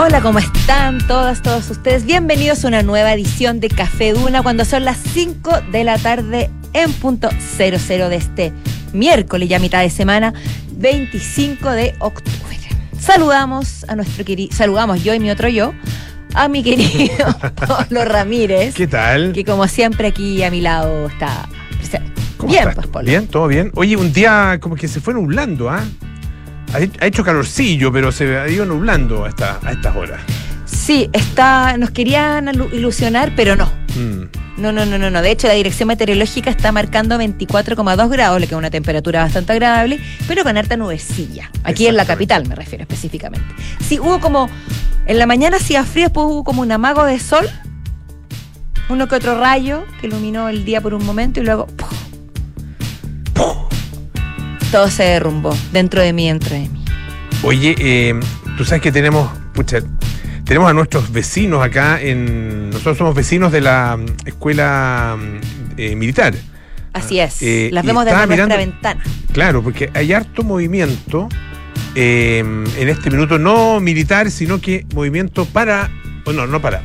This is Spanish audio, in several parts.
Hola, ¿cómo están todas, todos ustedes? Bienvenidos a una nueva edición de Café Duna cuando son las 5 de la tarde en punto 00 de este miércoles, ya mitad de semana, 25 de octubre. Saludamos a nuestro querido, saludamos yo y mi otro yo, a mi querido Pablo Ramírez. ¿Qué tal? Que como siempre aquí a mi lado está presente. ¿Cómo bien, estás? pues, Pablo. Bien, todo bien. Oye, un día como que se fue nublando, ¿ah? Ha hecho calorcillo, pero se ha ido nublando a, esta- a estas horas. Sí, está, nos querían ilusionar, pero no. Mm. No, no, no, no, no. De hecho, la dirección meteorológica está marcando 24,2 grados, lo que es una temperatura bastante agradable, pero con harta nubecilla. Aquí en la capital me refiero específicamente. Sí, hubo como. En la mañana hacía frío, después hubo como un amago de sol, uno que otro rayo que iluminó el día por un momento y luego. ¡puf! ¡puf! Todo se derrumbó dentro de mí, dentro de mí. Oye, eh, tú sabes que tenemos, pucha, tenemos a nuestros vecinos acá en. Nosotros somos vecinos de la mm, escuela mm, eh, militar. Así es. Eh, Las vemos desde nuestra mirando- ventana. Claro, porque hay harto movimiento eh, en este minuto, no militar, sino que movimiento para. o no, no para.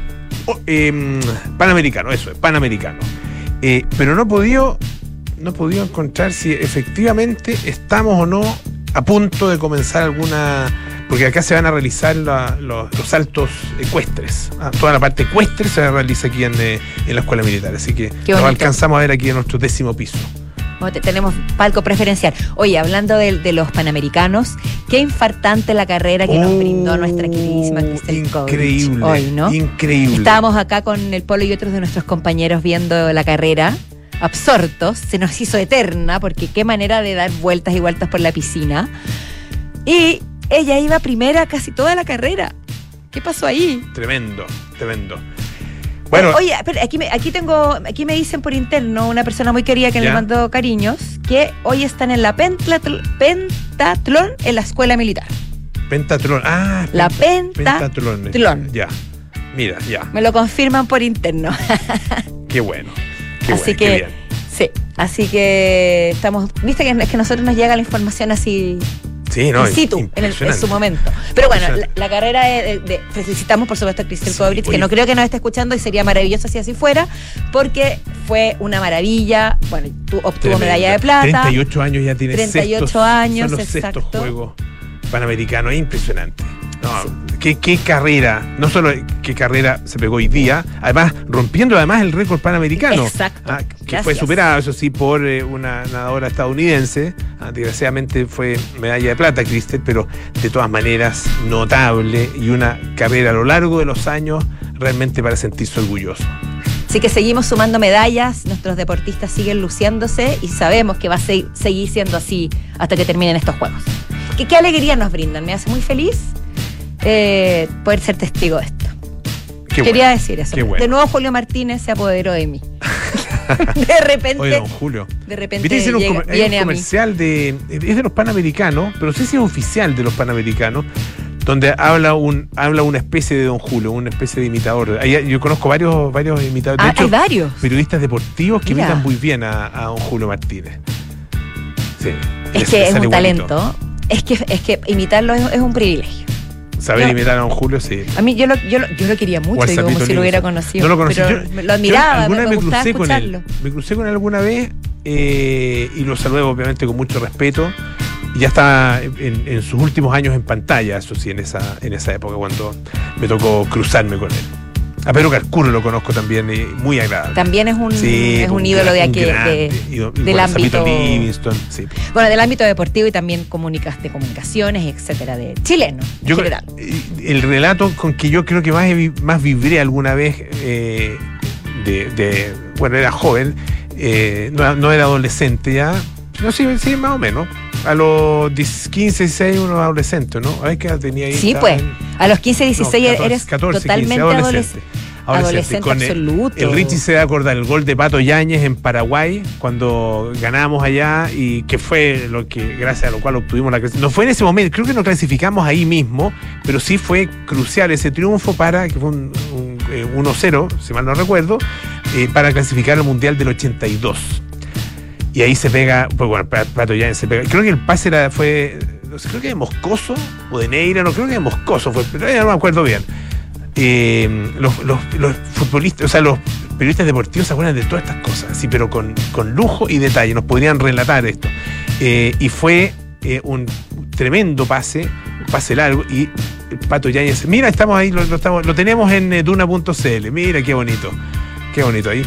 eh, panamericano, eso es, panamericano. Pero no he podido, no he podido encontrar si efectivamente estamos o no a punto de comenzar alguna. Porque acá se van a realizar la- los, los saltos ecuestres. Ah, toda la parte ecuestre se realiza aquí en, eh, en la escuela militar. Así que nos alcanzamos a ver aquí en nuestro décimo piso. Te- tenemos palco preferencial. Oye, hablando de, de los panamericanos, qué infartante la carrera que nos Oh, brindó nuestra queridísima Cristel Kovic Increíble. hoy, ¿no? Increíble. Estábamos acá con el Polo y otros de nuestros compañeros viendo la carrera, absortos, se nos hizo eterna, porque qué manera de dar vueltas y vueltas por la piscina. Y ella iba primera casi toda la carrera. ¿Qué pasó ahí? Tremendo, tremendo. Bueno, Oye, pero aquí me, aquí tengo, aquí me dicen por interno una persona muy querida que Ya. le mandó cariños que hoy están en la pentatl- pentatlón en la escuela militar. pentatlón. Ah, La penta- pentatlón. pentatlón. Ya. Mira, ya. Me lo confirman por interno. Qué bueno. Qué así bueno, que sí, así que estamos, viste que es que nosotros nos llega la información así Sí, no, in situ en, el- en impresionante. su momento. Pero bueno, la, carrera de, de- de- felicitamos por supuesto a Cristel Sí, que no creo que nos esté escuchando y sería maravilloso si así fuera, porque fue una maravilla. Bueno, tú obtuvo medalla de plata. 38 años ya tiene 38 sextos, años, son los sextos exacto. Juegos Panamericanos. Es impresionante. No, qué, qué carrera. No solo qué carrera se pegó hoy día, además rompiendo además el récord panamericano. Exacto. Ah, que Gracias. fue superado, eso sí, por eh, una nadadora estadounidense. Ah, desgraciadamente fue medalla de plata, Cristel, pero de todas maneras notable y una carrera a lo largo de los años realmente para sentirse orgulloso. Así que seguimos sumando medallas, nuestros deportistas siguen luciéndose y sabemos que va a se- seguir siendo así hasta que terminen estos juegos. ¿Qué, qué alegría nos brindan, me hace muy feliz eh, poder ser testigo de esto. Qué Quería bueno. decir eso. Bueno. De nuevo Julio Martínez se apoderó de mí. de repente, Oye, don Julio. de repente Viste, un llega- comer- hay viene un a mí. comercial de. Es de los panamericanos, pero no sé si es oficial de los panamericanos, donde habla un habla una especie de don Julio, una especie de imitador. Ahí- yo conozco varios, varios imitadores. De Ah, hecho, hay varios. periodistas deportivos que Mira. imitan muy bien a, a don Julio Martínez. Sí. Es les- que les es un talento. Es que, es que imitarlo es, es un privilegio. Saber Yo- imitar a don Julio, sí. A mí yo lo, yo lo, yo lo quería mucho, digo, como si lo hubiera conocido. No lo conocí. Pero Yo- lo admiraba, alguna me, vez me me gustaba crucé con él. Me crucé con él alguna vez eh, y lo saludé obviamente con mucho respeto. Ya estaba en, en sus últimos años en pantalla, eso sí, en esa, en esa época cuando me tocó cruzarme con él. A Pedro Carcuro lo conozco también, y muy agradable. También es un, Sí, es un un ídolo de aquí, de- del ámbito- Livingston, sí. bueno, del ámbito deportivo y también comunicas, de comunicaciones, etcétera, de chileno en Yo, general. el relato con que yo creo que más, más vibré alguna vez eh, de, de- Bueno, era joven, eh, no, no era adolescente ya. No, sí, sí, más o menos. A los 10, 15, 16, uno adolescente, ¿no? A ver qué tenía ahí. Sí, pues. en- A los 15, 16 no, 14, eres 14, 15, totalmente adolescente. Adolescente Con el- absoluto. El Richie se da a acordar el gol de Pato Yáñez en Paraguay cuando ganamos allá y que fue lo que gracias a lo cual obtuvimos la clasificación. No fue en ese momento, creo que nos clasificamos ahí mismo, pero sí fue crucial ese triunfo para que fue un, un, eh, 1-0, si mal no recuerdo, eh, para clasificar al Mundial del 82. Y ahí se pega, pues bueno, Pa- Pato Yáñez se pega. Creo que el pase fue no sé, creo que de Moscoso o de Neira, no creo que de Moscoso fue, pero no me acuerdo bien. Eh, los, los- futbolistas, o sea, los periodistas deportivos se acuerdan de todas estas cosas, sí, pero con, con lujo y detalle, nos podrían relatar esto. Eh, y fue eh, un tremendo pase, un pase largo, y Pato Yáñez, mira, estamos ahí, lo, lo tenemos en duna.cl, mira qué bonito, qué bonito ahí.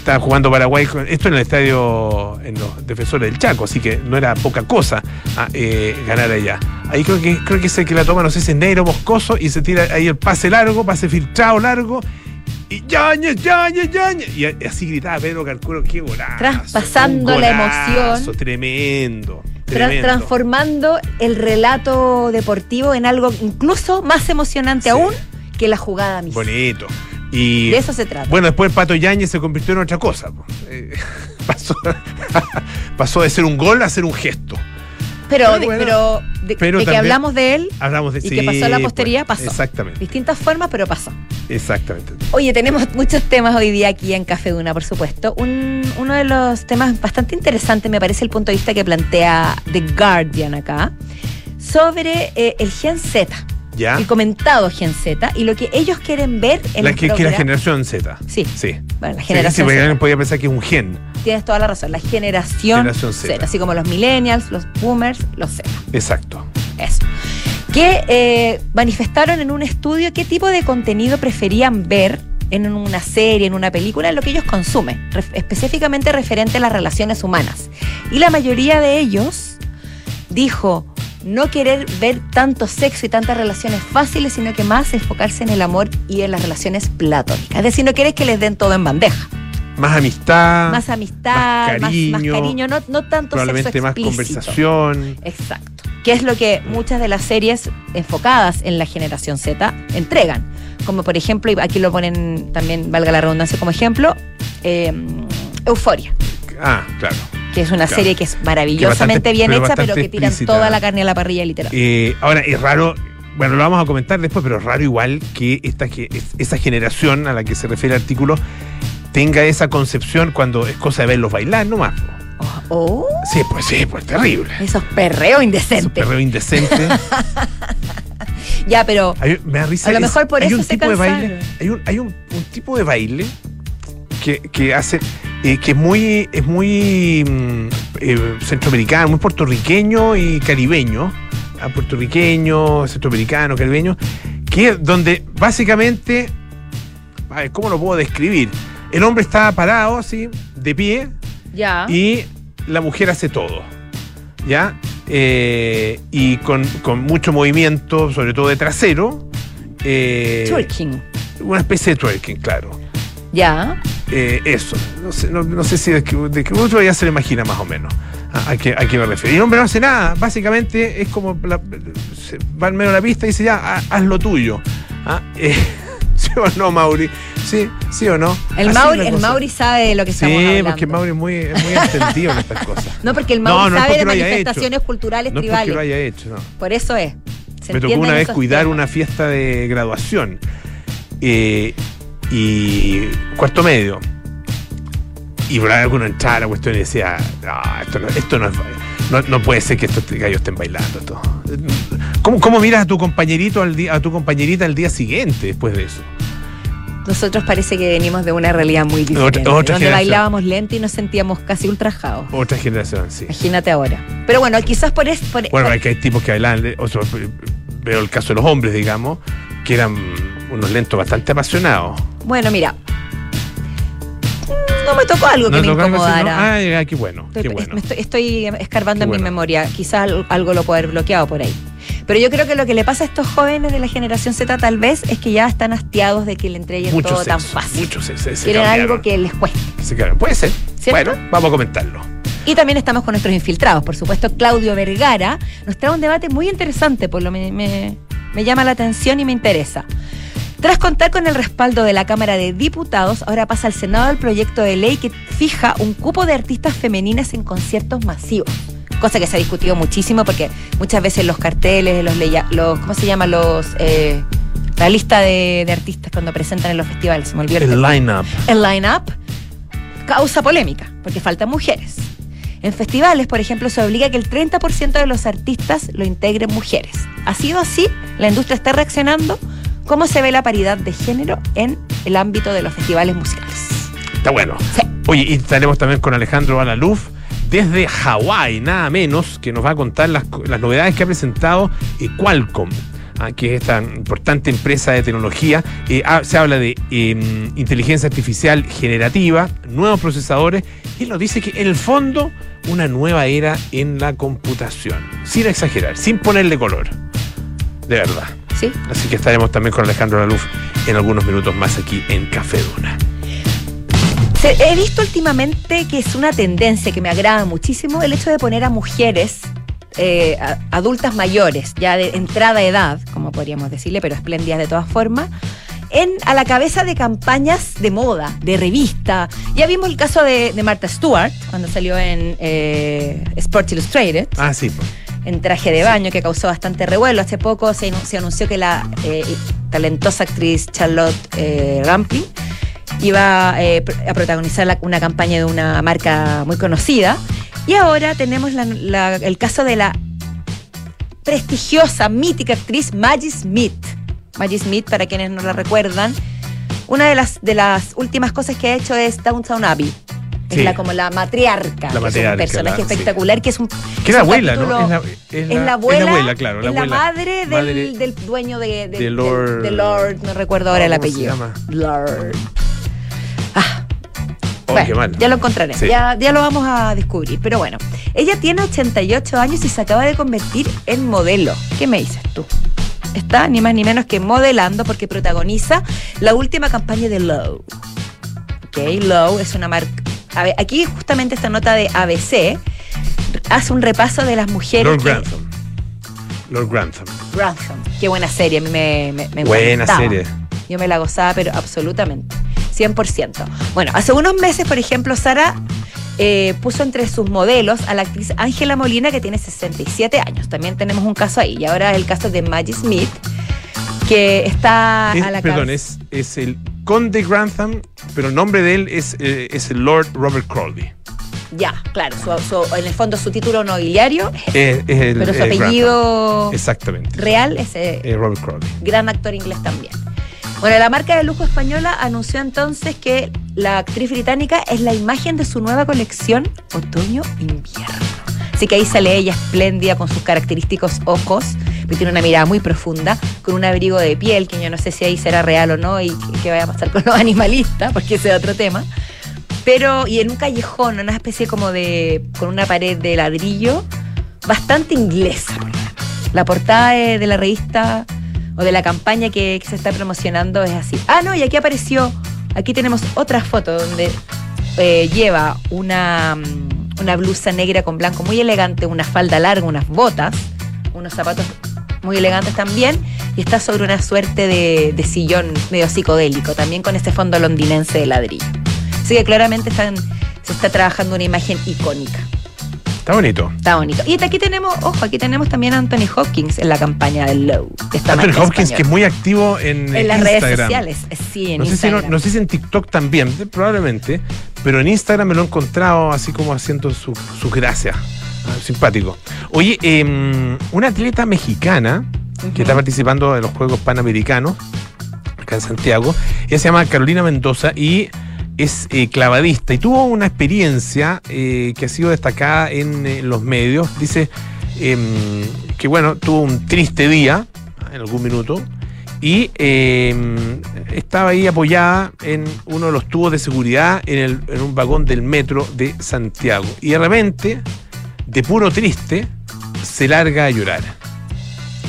Estaba jugando Paraguay, esto en el estadio en los defensores del Chaco, así que no era poca cosa ah, eh, ganar allá. Ahí creo que creo que es el que la toma, no sé si es negro moscoso, y se tira ahí el pase largo, pase filtrado largo, y Yañez, Yañez, Yañez. Y así gritaba Pedro Calculo, qué golazo. Traspasando la emoción. Tremendo. Tra- tremendo. transformando el relato deportivo en algo incluso más emocionante Sí. aún que la jugada misma. Bonito. Y De eso se trata. Bueno, después Pato Yáñez se convirtió en otra cosa. Eh, pasó, pasó de ser un gol a ser un gesto. pero pero de, bueno, pero de- pero de que hablamos de él, Hablamos de Y sí, que pasó a la pues, posteridad, pasó. Exactamente. distintas formas, pero pasó. Exactamente. Oye, tenemos muchos temas hoy día aquí en Café Duna, por supuesto. Un- uno de los temas bastante interesantes me parece el punto de vista que plantea The Guardian acá sobre eh, el Gen Z, ¿Ya? el comentado Gen Z y lo que ellos quieren ver en La los que, que la generación Z. Sí, Sí. bueno, la Sí, generación sí, porque Z. alguien podía pensar que es un gen. Tienes toda la razón, la generación, Generación Z. Z, así como los millennials, los boomers, los Z. Exacto. Eso. Que eh, manifestaron en un estudio qué tipo de contenido preferían ver en una serie, en una película, en lo que ellos consumen, ref- específicamente referente a las relaciones humanas. Y la mayoría de ellos dijo no querer ver tanto sexo y tantas relaciones fáciles, sino que más enfocarse en el amor y en las relaciones platónicas. Es decir, no quieres que les den todo en bandeja. Más amistad. Más amistad, más, más cariño, cariño, no, no tanto probablemente sexo más conversación. Exacto. Que es lo que muchas de las series enfocadas en la generación Z entregan. Como por ejemplo, y aquí lo ponen también, valga la redundancia como ejemplo, eh, Euforia, Ah, claro. Que es una Claro. serie que es maravillosamente bastante- bien pero hecha, pero que tiran explícita. toda la carne a la parrilla literal. Eh, ahora, es raro, bueno, lo vamos a comentar después, pero es raro igual que esta, esa generación a la que se refiere el artículo tenga esa concepción cuando es cosa de verlos bailar nomás. Oh, Sí, pues sí, pues terrible. esos perreos Es un indecentes. perreo indecente. Ya, pero Hay- me da risa. A lo mejor por hay eso un se tipo de baile. Hay un, hay un, un tipo de baile que, que hace. eh, que es muy, es muy mm, eh, centroamericano, muy puertorriqueño y caribeño. Ah, puertorriqueño, centroamericano, caribeño. Que donde básicamente. A ver, ¿cómo lo puedo describir? El hombre está parado así, de pie, ya. y la mujer hace todo. ¿Ya? Eh, y con, con mucho movimiento, sobre todo de trasero. Twerking. una especie de twerking, claro. Ya. Eh, eso. No sé, no, no sé si de que, de que uno ya se lo imagina más o menos a, a qué, a qué me refiero. Y el hombre no hace nada. Básicamente es como la- se va al medio de la pista y dice ya, ha- haz lo tuyo. Ah, eh, ¿Sí o no, Mauri? Sí, sí o no. El, Mauri, el. Mauri sabe de lo que estamos Sí, hablando. porque Mauri es muy, es muy entendido en estas cosas. No, porque el No, Mauri no es sabe de manifestaciones culturales No es porque tribales. lo haya hecho, no. Por eso es. Se Me tocó una vez cuidar temas. una fiesta de graduación eh, y cuarto medio. Y por ahí uno entraba a la cuestión y decía, "No, esto no, esto no es no, no puede ser que estos gallos estén bailando todo. ¿Cómo, cómo miras a tu compañerito al día, a tu compañerita al día siguiente después de eso? Nosotros parece que venimos de una realidad muy diferente. otra donde generación. bailábamos lento y nos sentíamos casi ultrajados. Otra generación, sí. Imagínate ahora. Pero bueno, quizás por eso. Bueno, por- hay que hay tipos que bailan, veo el caso de los hombres, digamos, que eran unos lentos bastante apasionados. bueno, mira. No me tocó algo que ¿No me algo incomodara. Ah, ya, qué bueno, Estoy, qué bueno. estoy, estoy escarbando Qué en mi memoria. Quizás al- algo lo puedo haber bloqueado por ahí. Pero yo creo que lo que le pasa a estos jóvenes de la generación Z tal vez es que ya están hastiados de que le entreguen Mucho todo tan fácil. mucho sexo, se- Quieren cambiaron. algo que les cueste. Se. Puede ser. ¿Cierto? Bueno, vamos a comentarlo. Y también estamos con nuestros infiltrados. Por supuesto, Claudio Vergara nos trae un debate muy interesante, por lo me, me- me llama la atención y me interesa. Tras contar con el respaldo de la Cámara de Diputados, ahora pasa al Senado el proyecto de ley que fija un cupo de artistas femeninas en conciertos masivos. Cosa que se ha discutido muchísimo porque muchas veces los carteles, los, los ¿cómo se llama? Los, eh, la lista de, de artistas cuando presentan en los festivales, se me olvidó el El line-up. el line-up causa polémica, porque faltan mujeres. En festivales, por ejemplo, se obliga a que el 30% de los artistas lo integren mujeres. ¿Ha sido así? ¿La industria está reaccionando? ¿Cómo se ve la paridad de género en el ámbito de los festivales musicales? Está bueno. Sí. Oye, y estaremos también con Alejandro Alaluf desde Hawái, nada menos, que nos va a contar las, las novedades que ha presentado eh, Qualcomm. ah, que es esta importante empresa de tecnología, Eh, ah, se habla de eh, inteligencia artificial generativa, nuevos procesadores, y él nos dice que en el fondo una nueva era en la computación, sin exagerar, sin ponerle color, de verdad. ¿Sí? Así que estaremos también con Alejandro Laluf en algunos minutos más aquí en Café Duna. He visto últimamente que es una tendencia que me agrada muchísimo el hecho de poner a mujeres eh, adultas mayores, ya de entrada edad, como podríamos decirle, pero espléndidas de todas formas, en, a la cabeza de campañas de moda, de revista. Ya vimos el caso de, de Martha Stewart, cuando salió en eh, Sports Illustrated Ah, sí. pues. en traje de baño que causó bastante revuelo. Hace poco se, se anunció que la eh, talentosa actriz Charlotte eh, Rampling iba eh, a protagonizar la- una campaña de una marca muy conocida. Y ahora tenemos la- la- el caso de la prestigiosa, mítica actriz Maggie Smith. Maggie Smith, para quienes no la recuerdan, una de las, de las últimas cosas que ha hecho es Downtown Abbey. Es Sí. la, como la matriarca. La que matriarca, Es un personaje la- sí. espectacular que es un. Que es la abuela, capítulo- ¿no? Es la, es la abuela, es la abuela, claro. es la abuela. madre del, Madre- del dueño de, de- de del- Lord- Lord, no recuerdo ahora el ¿Cómo se apellido. llama? Lord. Ah, Oh, bueno, qué mal. ya lo encontraré, Sí. ya, ya lo vamos a descubrir. Pero bueno, ella tiene 88 años y se acaba de convertir en modelo. ¿Qué me dices tú? Está ni más ni menos que modelando porque protagoniza la última campaña de Lowe. Ok, Lowe es una marca. aquí justamente esta nota de ABC hace un repaso de las mujeres. Lord que- Grantham. Lord Grantham. Grantham. Qué buena serie, a mí me, me, me Buena encantaba. serie. Yo me la gozaba, pero absolutamente. 100%. Bueno, hace unos meses, por ejemplo, Sara eh, puso entre sus modelos a la actriz Ángela Molina, que tiene 67 años. También tenemos un caso ahí. Y ahora es el caso de Maggie Smith, que está Es- a la perdón, es, es el Conde Grantham, pero el nombre de él es, eh, es el Lord Robert Crowley. Ya, claro. su- su- en el fondo, su título nobiliario, Es, es el, pero su Grantham. apellido Exactamente. real es eh, Eh, Robert Crowley. gran actor inglés también. Bueno, la marca de lujo española anunció entonces que la actriz británica es la imagen de su nueva colección otoño-invierno. Así que ahí sale ella espléndida con sus característicos ojos, que tiene una mirada muy profunda, con un abrigo de piel, que yo no sé si ahí será real o no, y qué- vaya a pasar con los animalistas, porque ese es otro tema. Pero, y en un callejón, una especie como de, con una pared de ladrillo, bastante inglesa. La portada de la revista o de la campaña que, se está promocionando es así. Ah, no, y aquí apareció, aquí tenemos otra foto donde eh, lleva una, mm, una blusa negra con blanco muy elegante, una falda larga, unas botas, unos zapatos muy elegantes también, y está sobre una suerte de, de sillón medio psicodélico, también con este fondo londinense de ladrillo. Así que claramente están, se está trabajando una imagen icónica. Está bonito. Está bonito. Y aquí tenemos, ojo, aquí tenemos también a Anthony Hopkins en la campaña del Low. esta Anthony Hopkins, que es muy activo en, en las Instagram. redes sociales. Sí, en No sé, si no, Instagram. no sé si en TikTok también, eh, probablemente, pero en Instagram me lo he encontrado así como haciendo su- sus gracias. Ah, simpático. Oye, eh, una atleta mexicana que está participando en los Juegos Panamericanos, acá en Santiago, ella se llama Carolina Mendoza y es eh, clavadista y tuvo una experiencia eh, que ha sido destacada en, eh, los medios. Dice em, que, bueno, tuvo un triste día en algún minuto y em, estaba ahí apoyada en uno de los tubos de seguridad en, el- en un vagón del metro de Santiago. Y de repente, de puro triste, se larga a llorar.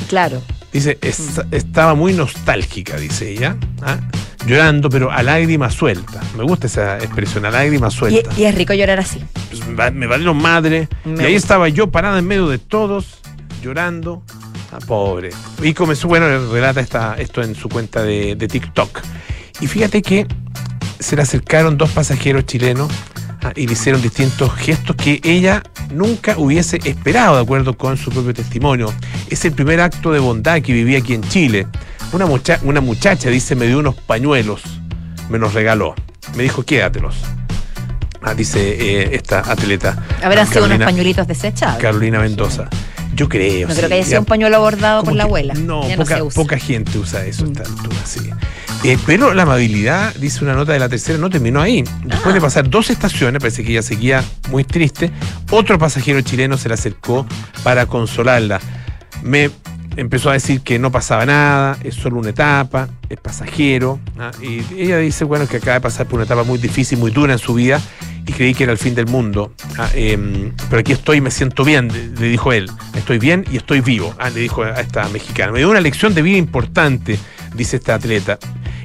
Claro. Dice, "Es- estaba muy nostálgica, dice ella, ¿ah? llorando, pero a lágrima suelta. Me gusta esa expresión, a lágrima suelta. y es rico llorar así. Pues, me va- me valieron madre. Me y ahí gusta. estaba yo parada en medio de todos, llorando. Ah, pobre. Y comenzó, bueno, relata esta, esto en su cuenta de, de TikTok. Y fíjate que se le acercaron dos pasajeros chilenos y le hicieron distintos gestos que ella nunca hubiese esperado, de acuerdo con su propio testimonio. Es el primer acto de bondad que viví aquí en Chile. Una, mucha- una muchacha, dice, me dio unos pañuelos, me los regaló. Me dijo, quédatelos. Ah, dice eh, esta atleta. Habrán sido unos pañuelitos desechables. Carolina Mendoza. Yo creo. No sí. creo que haya sido Ya- un pañuelo bordado por la abuela. No, no poca, se usa. poca gente usa eso a esta Mm. altura, sí. Eh, pero la amabilidad, dice una nota de la tercera, no terminó ahí. Después Ah. de pasar dos estaciones, parece que ella seguía muy triste, otro pasajero chileno se le acercó para consolarla. Me empezó a decir que no pasaba nada, es solo una etapa, es pasajero. ¿ah? Y ella dice, bueno, que acaba de pasar por una etapa muy difícil, muy dura en su vida y creí que era el fin del mundo. Ah, em, pero aquí estoy y me siento bien, le- le dijo él. Estoy bien y estoy vivo, ah, le dijo a esta mexicana. Me dio una lección de vida importante, dice esta atleta.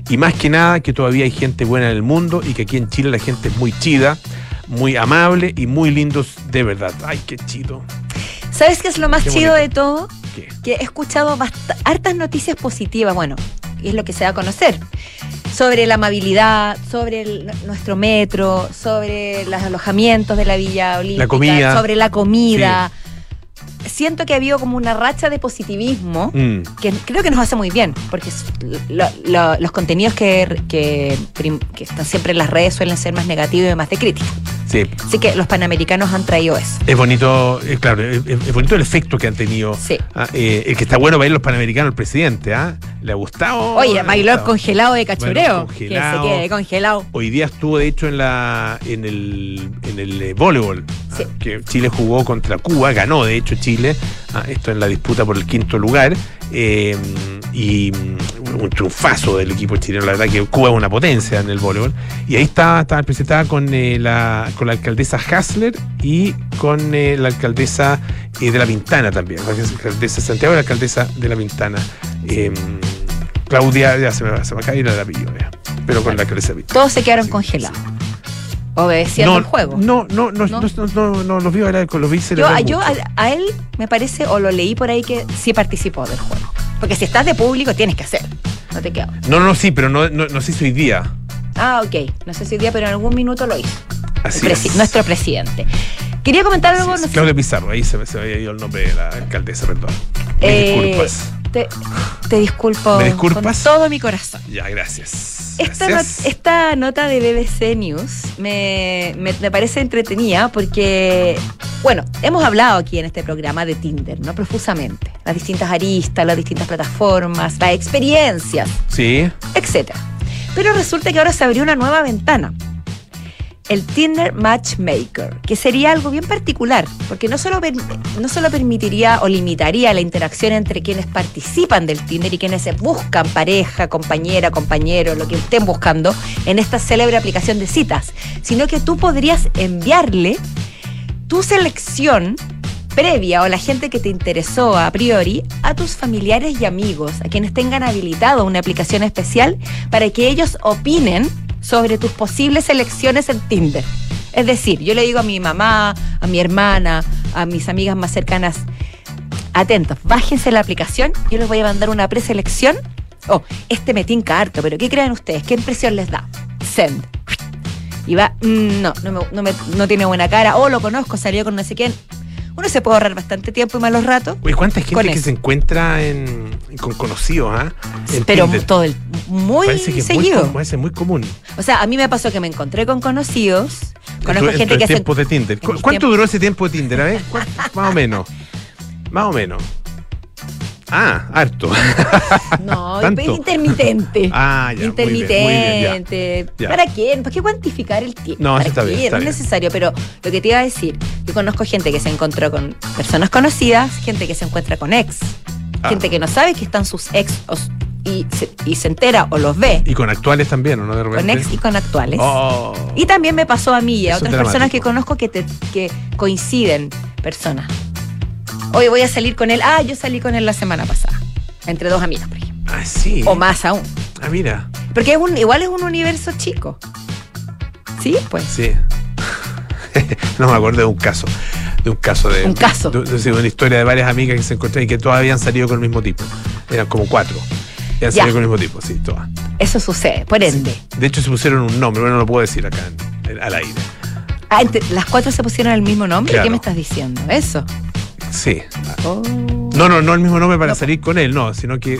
Y más que nada que todavía hay gente buena en el mundo y que aquí en Chile la gente es muy chida, muy amable y muy lindos de verdad. Ay, qué chido. ¿Sabes qué es lo más Qué chido bonito. de todo? ¿Qué? que he escuchado hartas noticias positivas, bueno, y es lo que se da a conocer, sobre la amabilidad, sobre el- nuestro metro, sobre los alojamientos de la Villa Olímpica, comida. sobre la comida. Siento que ha habido como una racha de positivismo Mm. que creo que nos hace muy bien, porque lo- lo- los contenidos que, que, que están siempre en las redes suelen ser más negativos y más de crítica. Sí, Así que los panamericanos han traído eso. es bonito, eh, claro, es, es bonito el efecto que han tenido. Sí. Ah, eh, el que está bueno bailar los panamericanos, el presidente, ¿ah? ¿Le ha gustado? Oye, ¿Le ha bailó el congelado de cachureo. Bailó Que se congelado. quede congelado. Hoy día estuvo, de hecho, en la en el, en el eh, voleibol, Sí. ah, que Chile jugó contra Cuba, ganó, de hecho, Chile, ah, esto en la disputa por el quinto lugar, eh, y un triunfazo del equipo chileno, la verdad que Cuba es una potencia en el voleibol, y ahí estaba, estaba presentada con, eh, la, con la alcaldesa Hasler y con eh, la alcaldesa eh, de La Pintana también, la alcaldesa de Santiago y la alcaldesa de La Pintana. Claudia, ya se me va, se me el apellido, ya, pero con la alcaldesa de La Pintana. Todos se quedaron Sí, congelados. Obedeciendo no, el juego. No, no, no, ¿No? no, no, no, no, los vi con los vi yo a, yo a, a él me parece, o lo leí por ahí, que sí participó del juego. Porque si estás de público, tienes que hacer. No te queda. No, no, sí, pero no, no, no sé si hoy día. Ah, ok. No sé si hoy día, pero en algún minuto lo hizo. Así presi- es. Nuestro presidente. Quería comentar algo. no Claudia Pizarro, ahí se, me- se me había ido el nombre de la alcaldesa, perdón. Mis eh, disculpas. Te, te disculpo ¿Me disculpas? con todo mi corazón. Ya, gracias. Esta, not- esta nota de BBC News me, me- me parece entretenida porque, bueno, hemos hablado aquí en este programa de Tinder, ¿no? Profusamente. Las distintas aristas, las distintas plataformas, las experiencias, Sí, etc. Pero resulta que ahora se abrió una nueva ventana. El Tinder Matchmaker, que sería algo bien particular, porque no solo, no solo permitiría o limitaría la interacción entre quienes participan del Tinder y quienes se buscan pareja, compañera, compañero, lo que estén buscando en esta célebre aplicación de citas, sino que tú podrías enviarle tu selección previa o la gente que te interesó a priori a tus familiares y amigos, a quienes tengan habilitado una aplicación especial para que ellos opinen sobre tus posibles elecciones en Tinder. Es decir, yo le digo a mi mamá, a mi hermana, a mis amigas más cercanas, atentos, bájense la aplicación, yo les voy a mandar una preselección. Oh, este me tinca harto, pero ¿qué creen ustedes? ¿Qué impresión les da? Send. Y va, mm, no, no, me- no me- no tiene buena cara, o lo conozco, salió con no sé quién. Se puede ahorrar bastante tiempo y malos ratos, Oye, ¿cuánta gente que eso. se encuentra en, con conocidos, ah? Pero Tinder. todo el, muy Parece que muy, seguido. com- parece muy común. o sea, a mí me pasó que me encontré con conocidos, conozco En gente en que se tiempos de Tinder. ¿Cu- mis ¿Cuánto duró ese tiempo de Tinder? A ver, más o menos. Más o menos. Ah, harto. No, es intermitente. Ah, ya. muy bien, muy bien, ya. intermitente. Ya. ¿Para qué? ¿Para qué cuantificar el tiempo? No, ¿Para eso está bien, está no es bien. necesario, pero lo que te iba a decir, yo conozco gente que se encontró con personas conocidas, gente que se encuentra con ex, Ah. gente que no sabe que están sus ex y, se, y se entera o los ve Y con actuales también, ¿o no? De repente. con ex y con actuales. Oh. Y también me pasó a mí y a Eso otras personas que conozco que, te- que coinciden personas. Hoy voy a salir con él. Ah, yo salí con él la semana pasada. Entre dos amigas, por ejemplo. Ah, sí. O más aún. Ah, mira. Porque es un, igual es un universo chico. ¿Sí? Pues. Sí. no me acuerdo de un caso. De un caso de. Un caso. De, de- de una historia de varias amigas que se encontraron y que todas habían salido con el mismo tipo. Eran como cuatro. Habían Ya. salido con el mismo tipo, sí, todas. Eso sucede, por ende. De hecho, se pusieron un nombre, pero no lo puedo decir acá en- al aire. Ah, entre- las cuatro se pusieron el mismo nombre. Claro. ¿Qué me estás diciendo? Eso. Sí. Oh. No, no, no el mismo nombre para No. salir con él, no, sino que eh,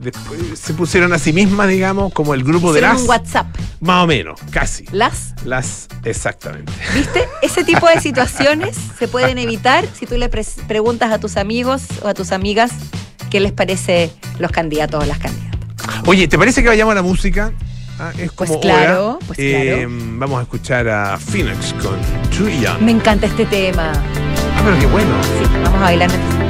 después se pusieron a sí mismas, digamos, como el grupo de las. un WhatsApp. Más o menos, casi. Las, Las, exactamente. ¿viste? Ese tipo de situaciones se pueden evitar si tú le preguntas a tus amigos o a tus amigas qué les parece los candidatos o las candidatas. Oye, ¿te parece que vayamos a la música? Ah, es Pues como claro, hora. pues Eh, claro. Vamos a escuchar a Phoenix con Young. Me encanta este tema. Pero qué bueno. Sí, vamos a bailar. Baby,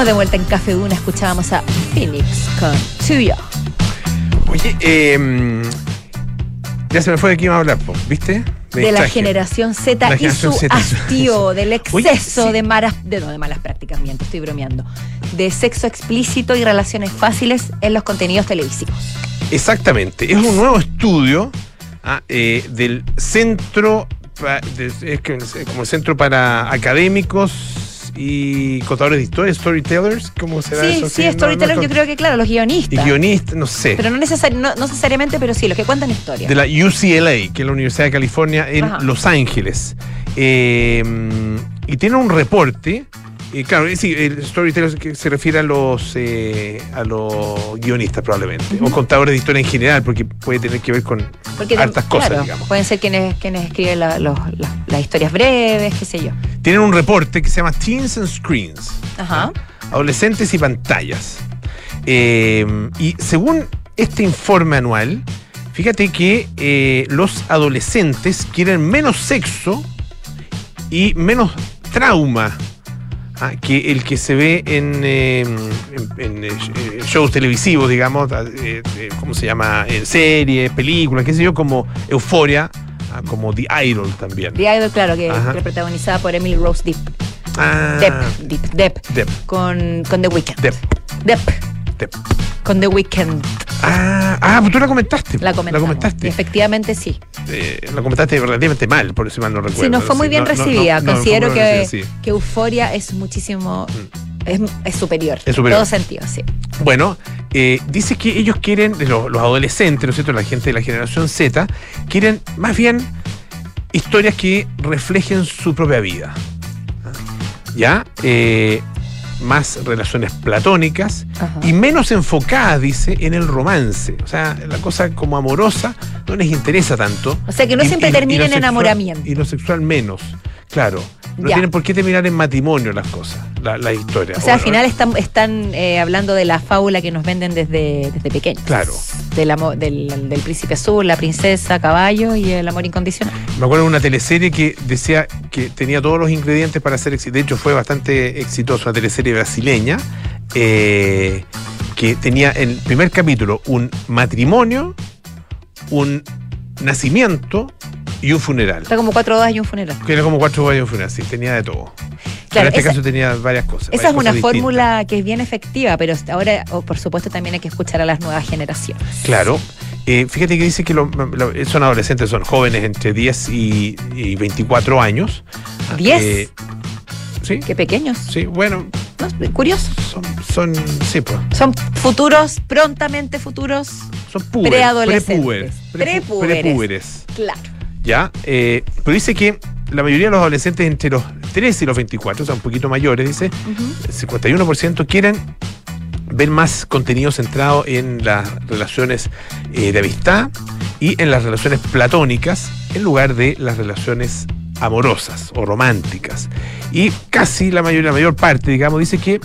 Estamos de vuelta en Café Duna. Escuchábamos a Phoenix con Young. Oye, eh, ya se me fue de qué iba a hablar, ¿viste? Me de la generación Z La y generación su Z. hastío, del Oye, exceso sí. de malas, de, no, de malas prácticas, miento, estoy bromeando, de sexo explícito y relaciones fáciles en los contenidos televisivos. Exactamente. Es un nuevo estudio ah, eh, del Centro, pa- de- es que es como el Centro para Académicos y Contadores de Historia, Storytellers, ¿cómo se llama Sí, eso? sí, no, storytellers, no, yo creo que claro, los Y guionistas. guionistas, no sé. pero no, necesari- no, no necesariamente, pero sí, los que cuentan historias. de la UCLA, que es la Universidad de California en Ajá. Los Ángeles. Eh, y tiene un reporte. Eh, claro, sí, el storyteller que se refiere a los eh, a los guionistas probablemente, o contadores de historia en general, porque puede tener que ver con Porque hartas cosas, digamos. Pueden ser quienes, quienes escriben la- los- la- las historias breves, qué sé yo. Tienen un reporte que se llama Teens and Screens. Ajá. Adolescentes y pantallas. Eh, y según este informe anual, fíjate que eh, los adolescentes quieren menos sexo y menos trauma ah, que el que se ve en, eh, en- en, eh, shows televisivos, digamos, ah, eh, eh, ¿cómo se llama? En series, películas, qué sé yo, como Euforia, ah, como The Idol también. The Idol, claro, que Ajá. que protagonizada por Emily Rose Depp. Ah, Depp, Depp, Depp, Depp. Con, con The Weeknd. Depp. Dep, Te- con The Weeknd. Ah, ah, pues tú la comentaste. La. Y comentaste. efectivamente sí. Eh, la comentaste relativamente mal, por eso mal no recuerdo. Sí, no fue muy bien no, recibida. no, no, Considero que, recibida, sí. que Euforia es muchísimo. Es, es superior. Es superior. En todo sentido, sí. Bueno, eh, dice que ellos quieren, los, los adolescentes, ¿no es cierto? La gente de la generación Z, quieren más bien historias que reflejen su propia vida. ¿Ya? Eh, más relaciones platónicas Ajá. y menos enfocadas, dice, en el romance. O sea, la cosa como amorosa no les interesa tanto. O sea, que no Y- siempre y- termina en sexual- enamoramiento. Y lo sexual menos, claro. No Ya. tienen por qué terminar en matrimonio las cosas, la- las historias. O sea, al final están, están eh, hablando de la fábula que nos venden desde, desde pequeños. Claro. Del, amo- del, del príncipe azul, la princesa, caballo y el amor incondicional. Me acuerdo de una teleserie que decía que tenía todos los ingredientes para ser exitosa. De hecho, fue bastante exitosa, una teleserie brasileña, eh, que tenía en el primer capítulo un matrimonio, un nacimiento y un funeral. Está como cuatro bodas y un funeral. Que era como cuatro bodas y un funeral, sí, tenía de todo. Claro, Pero en este esa- caso tenía varias cosas. Esa varias es una distintas. fórmula que es bien efectiva, pero ahora, por supuesto, también hay que escuchar a las nuevas generaciones. Claro. Eh, fíjate que dice que lo- lo- son adolescentes, son jóvenes entre 10 y, y 24 años. ¿Diez? Eh, sí, Qué pequeños. sí, bueno, ¿no? Curiosos. son, son sí, pues, Son futuros, prontamente futuros. son púberes, Preadolescentes. prepúberes, prepu- Prepúberes. prepúberes, Claro. ¿Ya? Eh, pero dice que la mayoría de los adolescentes entre los 13 y los 24, o sea, un poquito mayores, dice, el 51% quieren ver más contenido centrado en las relaciones eh, de amistad y en las relaciones platónicas en lugar de las relaciones amorosas o románticas. Y casi la mayor, la mayor parte, digamos, dice que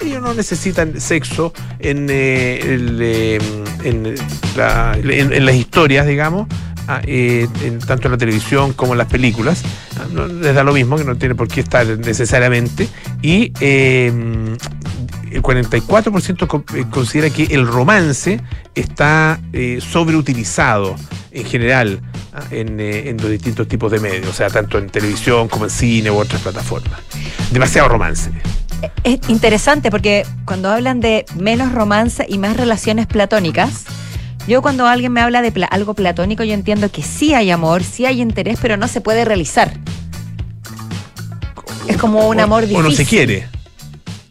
ellos no necesitan sexo en, eh, el, eh, en, la- en- en las historias, digamos, eh, en- tanto en la televisión como en las películas. Ah, les da lo mismo, que no tiene por qué estar necesariamente. Y eh, el 44% co- eh, considera que el romance está eh, sobreutilizado en general ah, en, eh, en los distintos tipos de medios, o sea, tanto en televisión como en cine u otras plataformas. Demasiado romance. Es interesante porque cuando hablan de menos romance y más relaciones platónicas, yo cuando alguien me habla de pla- algo platónico, yo entiendo que sí hay amor, sí hay interés, pero no se puede realizar. Es como un O- amor O no se difícil. quiere.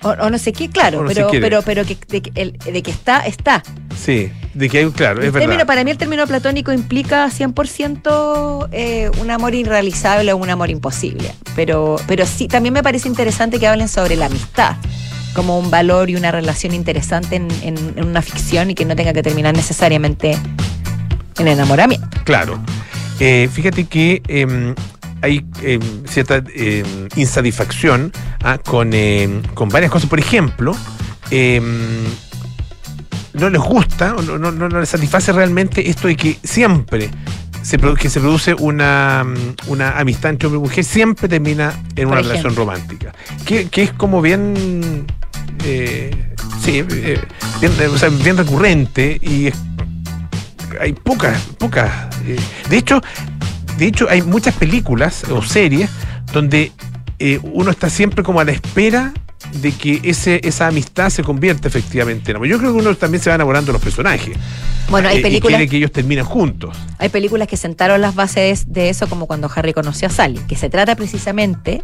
O, o no sé qué, claro, no se pero, quiere. pero, pero que, de, que el- de que está, está. Sí, de que hay, claro, es El término, verdad. para mí el término platónico implica 100% eh, un amor irrealizable o un amor imposible. Pero, pero sí, también me parece interesante que hablen sobre la amistad como un valor y una relación interesante en, en- en una ficción y que no tenga que terminar necesariamente en enamoramiento. Claro. Eh, fíjate que eh, hay eh, cierta eh, insatisfacción ah, con, con varias cosas. Por ejemplo, no les gusta, no, no, no les satisface realmente esto de que siempre se, que se produce una, mm, una amistad entre hombre y mujer, siempre termina en Por una ejemplo. relación romántica. Que, que es como bien. Eh, sí, eh, bien, recurrente y hay pocas, pocas. eh, de hecho, de hecho, hay muchas películas o series donde eh, uno está siempre como a la espera de que ese, esa amistad se convierta efectivamente en amor. Yo creo que uno también se va enamorando de los personajes. Bueno, hay eh, películas, Y quiere que ellos terminen juntos. hay películas que sentaron las bases de eso, como cuando Harry conoció a Sally, que se trata precisamente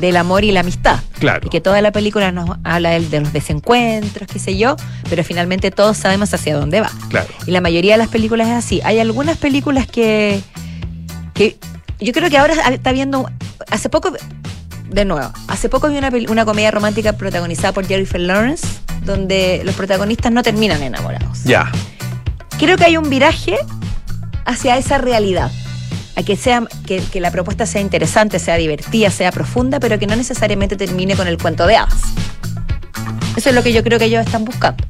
del amor y la amistad. Claro. Y que toda la película nos habla de, de los desencuentros, qué sé yo, pero finalmente todos sabemos hacia dónde va. Claro. Y la mayoría de las películas es así. Hay algunas películas que, que yo creo que ahora está viendo, hace poco, de nuevo, hace poco vi una, comedia romántica protagonizada por Jennifer Lawrence, donde los protagonistas no terminan enamorados. Ya. Creo que hay un viraje hacia esa realidad. A que, sea, que, que la propuesta sea interesante, sea divertida, sea profunda, pero que no necesariamente termine con el cuento de hadas. Eso es lo que yo creo que ellos están buscando.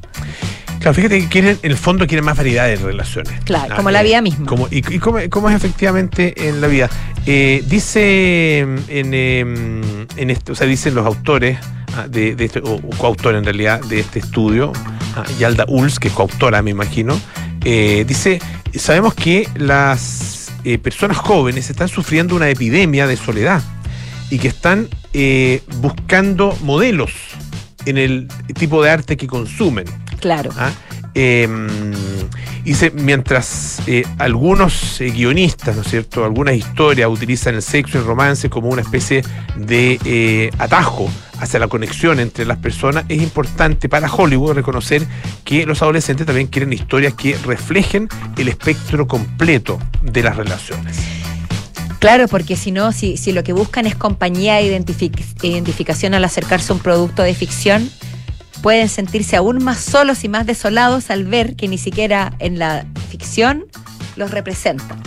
Claro, fíjate que quieren, en el fondo quieren más variedad de relaciones. Claro, como la vida misma. Como, y y cómo, cómo es efectivamente en la vida. Eh, dice en, em, en este, o sea, dicen los autores ah, de, de este, o, o coautor en realidad de este estudio, ah, Yalda Uls, que es coautora, me imagino, eh, dice, sabemos que las eh, personas jóvenes están sufriendo una epidemia de soledad y que están eh, buscando modelos en el tipo de arte que consumen. Claro. ¿ah? Eh, dice, mientras eh, algunos eh, guionistas, ¿no es cierto?, algunas historias utilizan el sexo y el romance como una especie de eh, atajo hacia la conexión entre las personas, es importante para Hollywood reconocer que los adolescentes también quieren historias que reflejen el espectro completo de las relaciones. Claro, porque si no, si, si lo que buscan es compañía e identific- identificación al acercarse a un producto de ficción, pueden sentirse aún más solos y más desolados al ver que ni siquiera en la ficción los representan.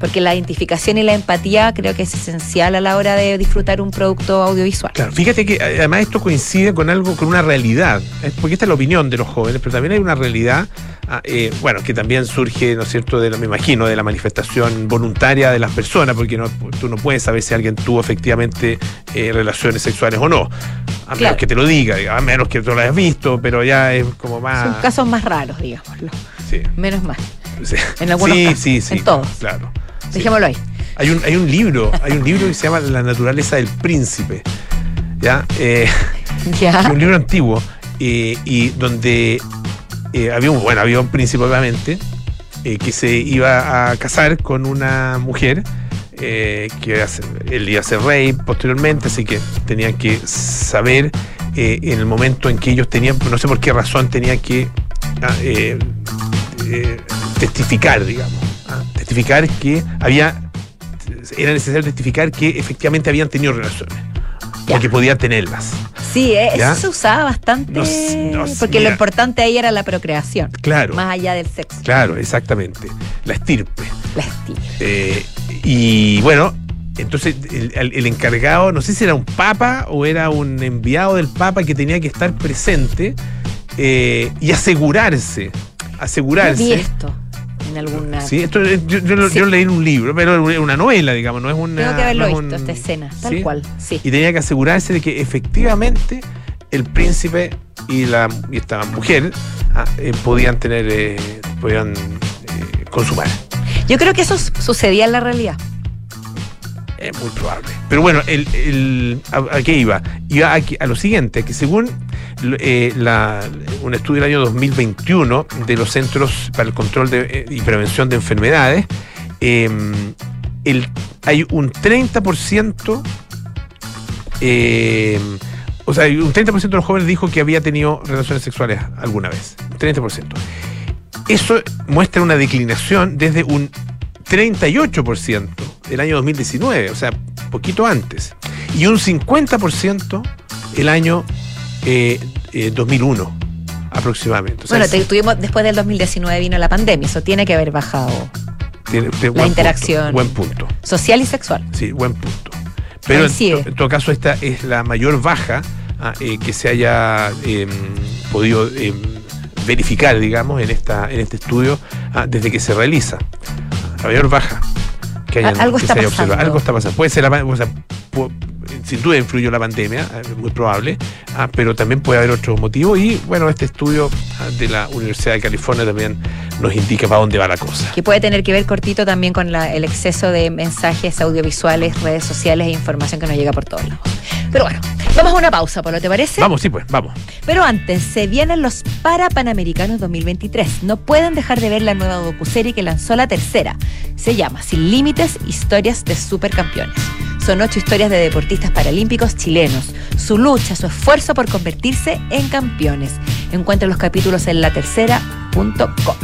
Porque la identificación y la empatía creo que es esencial a la hora de disfrutar un producto audiovisual. Claro, fíjate que eh, además esto coincide con algo, con una realidad, ¿eh? porque esta es la opinión de los jóvenes, pero también hay una realidad, ah, eh, bueno, que también surge, ¿no es cierto?, de me imagino, de la manifestación voluntaria de las personas, porque no, tú no puedes saber si alguien tuvo efectivamente eh, relaciones sexuales o no, a menos que te lo diga, a menos que tú lo hayas visto, pero ya es como más... Son casos más raros, digámoslo. Sí, Menos mal. sí. En algunos sí, casos, sí, sí, en todos. Claro. Dejémoslo ahí. Hay un, hay un libro, hay un libro que se llama La naturaleza del príncipe. ¿Ya? Eh, Ya. un libro antiguo eh, y donde eh, había un un príncipe obviamente eh, que se iba a casar con una mujer eh, que él iba a ser rey posteriormente así que tenían que saber eh, en el momento en que ellos tenían no sé por qué razón tenían que ah, testificar digamos ah, testificar que había era necesario testificar que efectivamente habían tenido relaciones Ya. o que podían tenerlas Sí, eh, eso se usaba bastante. Porque lo importante ahí era la procreación, claro más allá del sexo. Claro, exactamente. La estirpe. La estilla. Eh, y bueno, entonces el, el- el encargado, no sé si era un papa o era un enviado del papa que tenía que estar presente eh, y asegurarse, vi asegurarse. esto alguna. Sí, esto es- yo, yo lo- Sí. yo lo leí en un libro, pero es una novela, digamos, no es una. Tengo que haberlo no visto, un- esta escena, tal ¿sí? cual. Sí. Y tenía que asegurarse de que efectivamente el príncipe y, la, y esta mujer ah, eh, podían tener, eh, podían eh, consumar. Yo creo que eso sucedía en la realidad. Es muy probable. Pero bueno, el, el- a, a qué iba? Iba a, a lo siguiente, que según eh, un estudio del año 2021 de los Centros para el Control de- eh, y Prevención de Enfermedades, eh, el- hay un 30%, eh, o sea, un 30% de los jóvenes dijo que había tenido relaciones sexuales alguna vez. 30%. Eso muestra una declinación desde un 38% el año 2019, o sea, poquito antes, y un 50% el año eh, eh, 2001 aproximadamente. O sea, bueno, te- tuvimos, después del 2019 vino la pandemia, eso tiene que haber bajado. tiene- buen interacción. punto, buen punto, Social y sexual. sí, buen punto. Pero en, Coincide. to- en todo caso esta es la mayor baja ah, eh, que se haya em, podido em, verificar, digamos, en esta en este estudio ah, desde que se realiza. La mayor baja que, hayan- algo que está se haya pasando. observado. Algo está pasando. Puede ser la, o sea, sin duda influyó la pandemia, eh, muy probable, ah, pero también puede haber otros motivos y bueno, este estudio ah, de la Universidad de California también nos indica para dónde va la cosa. Que puede tener que ver cortito también con la- el exceso de mensajes audiovisuales, redes sociales e información que nos llega por todos lados. Pero bueno, vamos a una pausa, Polo, ¿te parece? Vamos, sí, pues, vamos. Pero antes, se vienen los para Panamericanos 2023. No pueden dejar de ver la nueva docuserie que lanzó la tercera. Se llama Sin Límites, Historias de Supercampeones. Son ocho historias de deportistas paralímpicos chilenos, su lucha, su esfuerzo por convertirse en campeones. Encuentra los capítulos en latercera.com.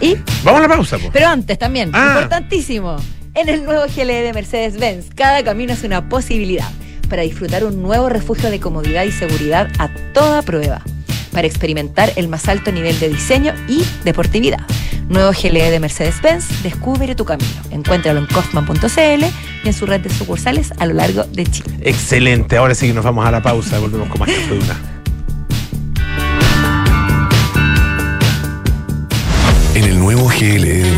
Y, Vamos a la pausa, pues. pero antes también, Ah. importantísimo, en el nuevo GLE de Mercedes-Benz, cada camino es una posibilidad para disfrutar un nuevo refugio de comodidad y seguridad a toda prueba, para experimentar el más alto nivel de diseño y deportividad. Nuevo GLE de Mercedes-Benz, descubre tu camino. Encuéntralo en kaufman.cl y en su red de sucursales a lo largo de Chile. Excelente, ahora sí que nos vamos a la pausa, volvemos con más Café Duna. En el nuevo GLE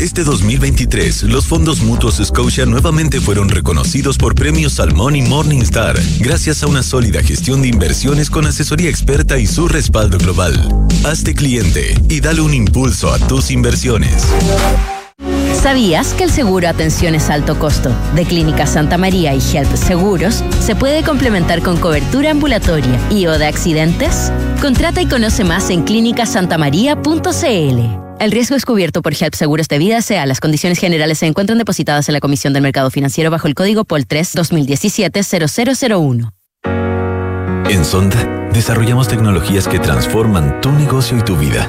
Este 2023, los fondos mutuos Scotia nuevamente fueron reconocidos por premios Salmón y Morningstar, gracias a una sólida gestión de inversiones con asesoría experta y su respaldo global. Hazte cliente y dale un impulso a tus inversiones. ¿Sabías que el seguro Atenciones Alto Costo de Clínica Santa María y Health Seguros se puede complementar con cobertura ambulatoria y o de accidentes? Contrata y conoce más en clínicasantamaría.cl. El riesgo es cubierto por HELP Seguros de Vida SEA. Las condiciones generales se encuentran depositadas en la Comisión del Mercado Financiero bajo el código POL 3 2017-0001. En Sonda, desarrollamos tecnologías que transforman tu negocio y tu vida,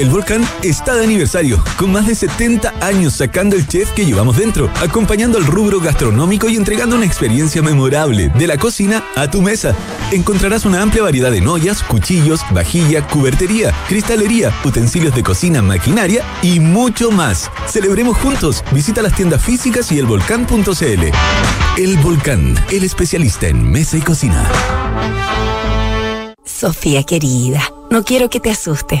El Volcán está de aniversario, con más de 70 años sacando el chef que llevamos dentro, acompañando al rubro gastronómico y entregando una experiencia memorable de la cocina a tu mesa. Encontrarás una amplia variedad de ollas, cuchillos, vajilla, cubertería, cristalería, utensilios de cocina, maquinaria y mucho más. Celebremos juntos. Visita las tiendas físicas y elvolcán.cl. El Volcán, el especialista en mesa y cocina. Sofía querida, no quiero que te asustes.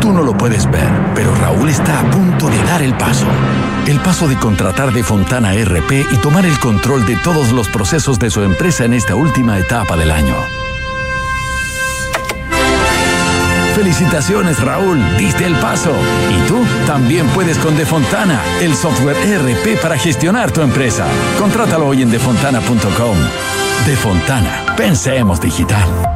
Tú no lo puedes ver, pero Raúl está a punto de dar el paso. El paso de contratar de Fontana RP y tomar el control de todos los procesos de su empresa en esta última etapa del año. Felicitaciones Raúl, diste el paso. Y tú también puedes con Defontana, el software ERP para gestionar tu empresa. Contrátalo hoy en defontana.com. Defontana, pensemos digital.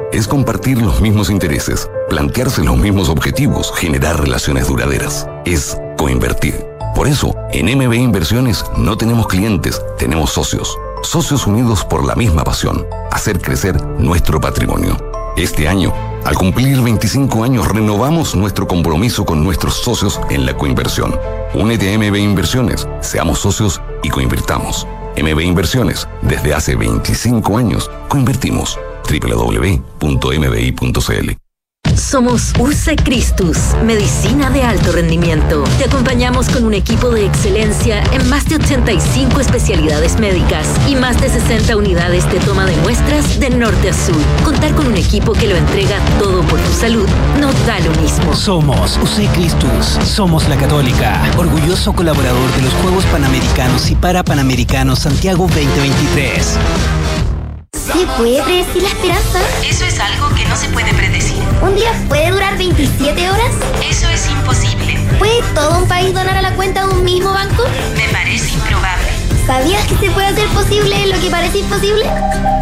Es compartir los mismos intereses, plantearse los mismos objetivos, generar relaciones duraderas. Es coinvertir. Por eso, en MB Inversiones no tenemos clientes, tenemos socios. Socios unidos por la misma pasión, hacer crecer nuestro patrimonio. Este año, al cumplir 25 años, renovamos nuestro compromiso con nuestros socios en la coinversión. Únete a MB Inversiones, seamos socios y coinvirtamos. MB Inversiones, desde hace 25 años, coinvertimos. www.mbi.cl Somos Urse Christus, medicina de alto rendimiento. Te acompañamos con un equipo de excelencia en más de 85 especialidades médicas y más de 60 unidades de toma de muestras de norte a sur. Contar con un equipo que lo entrega todo por tu salud no da lo mismo. Somos UC Christus, somos la Católica, orgulloso colaborador de los Juegos Panamericanos y Parapanamericanos Santiago 2023. ¿Se puede predecir la esperanza? Eso es algo que no se puede predecir. ¿Un día puede durar 27 horas? Eso es imposible. ¿Puede todo un país donar a la cuenta de un mismo banco? Me parece improbable. ¿Sabías que se puede hacer posible lo que parece imposible?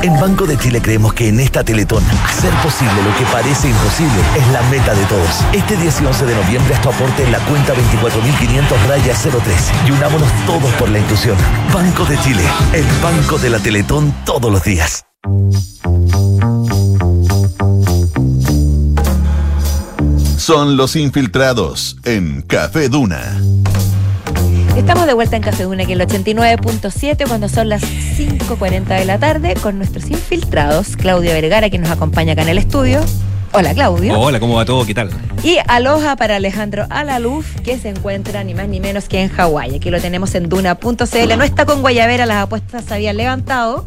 En Banco de Chile creemos que en esta Teletón, hacer posible lo que parece imposible es la meta de todos. Este 10 y 11 de noviembre haz tu aporte en la cuenta 24.500 raya 03 y unámonos todos por la inclusión. Banco de Chile, el banco de la Teletón todos los días. Son los infiltrados en Café Duna. Estamos de vuelta en Café Duna, que es el 89.7, cuando son las 5.40 de la tarde, con nuestros infiltrados, Claudia Vergara, que nos acompaña acá en el estudio. Hola, Claudio. Hola, ¿cómo va todo? ¿Qué tal? Y aloha para Alejandro Alaluf, que se encuentra ni más ni menos que en Hawái. Aquí lo tenemos en duna.cl. No está con Guayavera, las apuestas se habían levantado,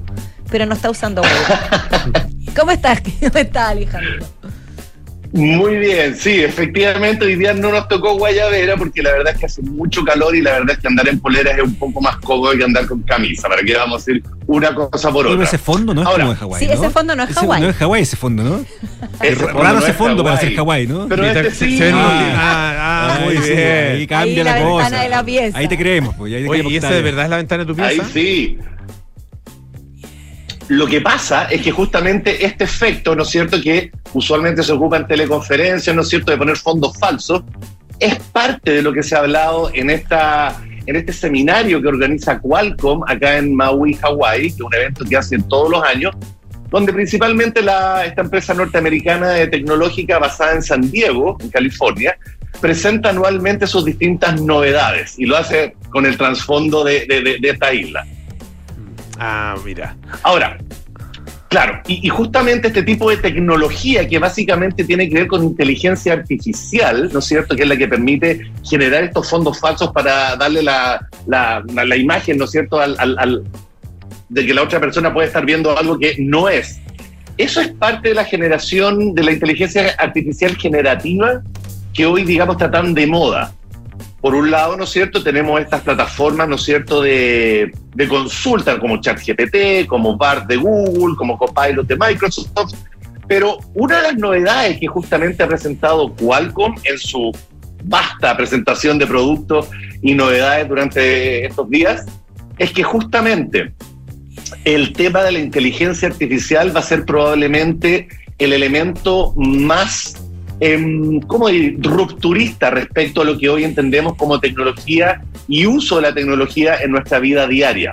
pero no está usando huevo. ¿Cómo estás? ¿Cómo estás, Alejandro? Muy bien, sí, efectivamente hoy día no nos tocó guayabera porque la verdad es que hace mucho calor y la verdad es que andar en poleras es un poco más cómodo que andar con camisa. ¿Para qué vamos a decir una cosa por Pero otra? ese fondo no es Ahora, como en Hawái. Sí, ¿no? ese fondo no es Hawái. No es Hawái ese fondo, ¿no? Es raro ese es fondo para ser Hawái, ¿no? Pero este sí. se Ah, muy- ah, ah, muy bien. Ahí cambia Ahí la, la cosa. ventana de la pieza. Ahí te creemos, pues. Ahí te Oye, creemos ¿y que esa de verdad es la ventana de tu pieza? Ahí sí. Lo que pasa es que justamente este efecto, ¿no es cierto?, que usualmente se ocupa en teleconferencias, ¿no es cierto?, de poner fondos falsos, es parte de lo que se ha hablado en esta en este seminario que organiza Qualcomm acá en Maui, Hawái, que es un evento que hacen todos los años, donde principalmente la, esta empresa norteamericana de tecnológica basada en San Diego, en California, presenta anualmente sus distintas novedades y lo hace con el trasfondo de- esta isla. Ah, mira. Ahora, claro, y, justamente este tipo de tecnología que básicamente tiene que ver con inteligencia artificial, ¿no es cierto?, que es la que permite generar estos fondos falsos para darle la, la- imagen, ¿no es cierto?, al- al- de que la otra persona puede estar viendo algo que no es. Eso es parte de la generación de la inteligencia artificial generativa que hoy, digamos, está tan de moda. Por un lado, ¿no es cierto?, tenemos estas plataformas, ¿no es cierto?, de, de consulta como ChatGPT, como BART de Google, como Copilot de Microsoft. Pero una de las novedades que justamente ha presentado Qualcomm en su vasta presentación de productos y novedades durante estos días es que justamente el tema de la inteligencia artificial va a ser probablemente el elemento más ¿cómo decir? rupturista respecto a lo que hoy entendemos como tecnología y uso de la tecnología en nuestra vida diaria.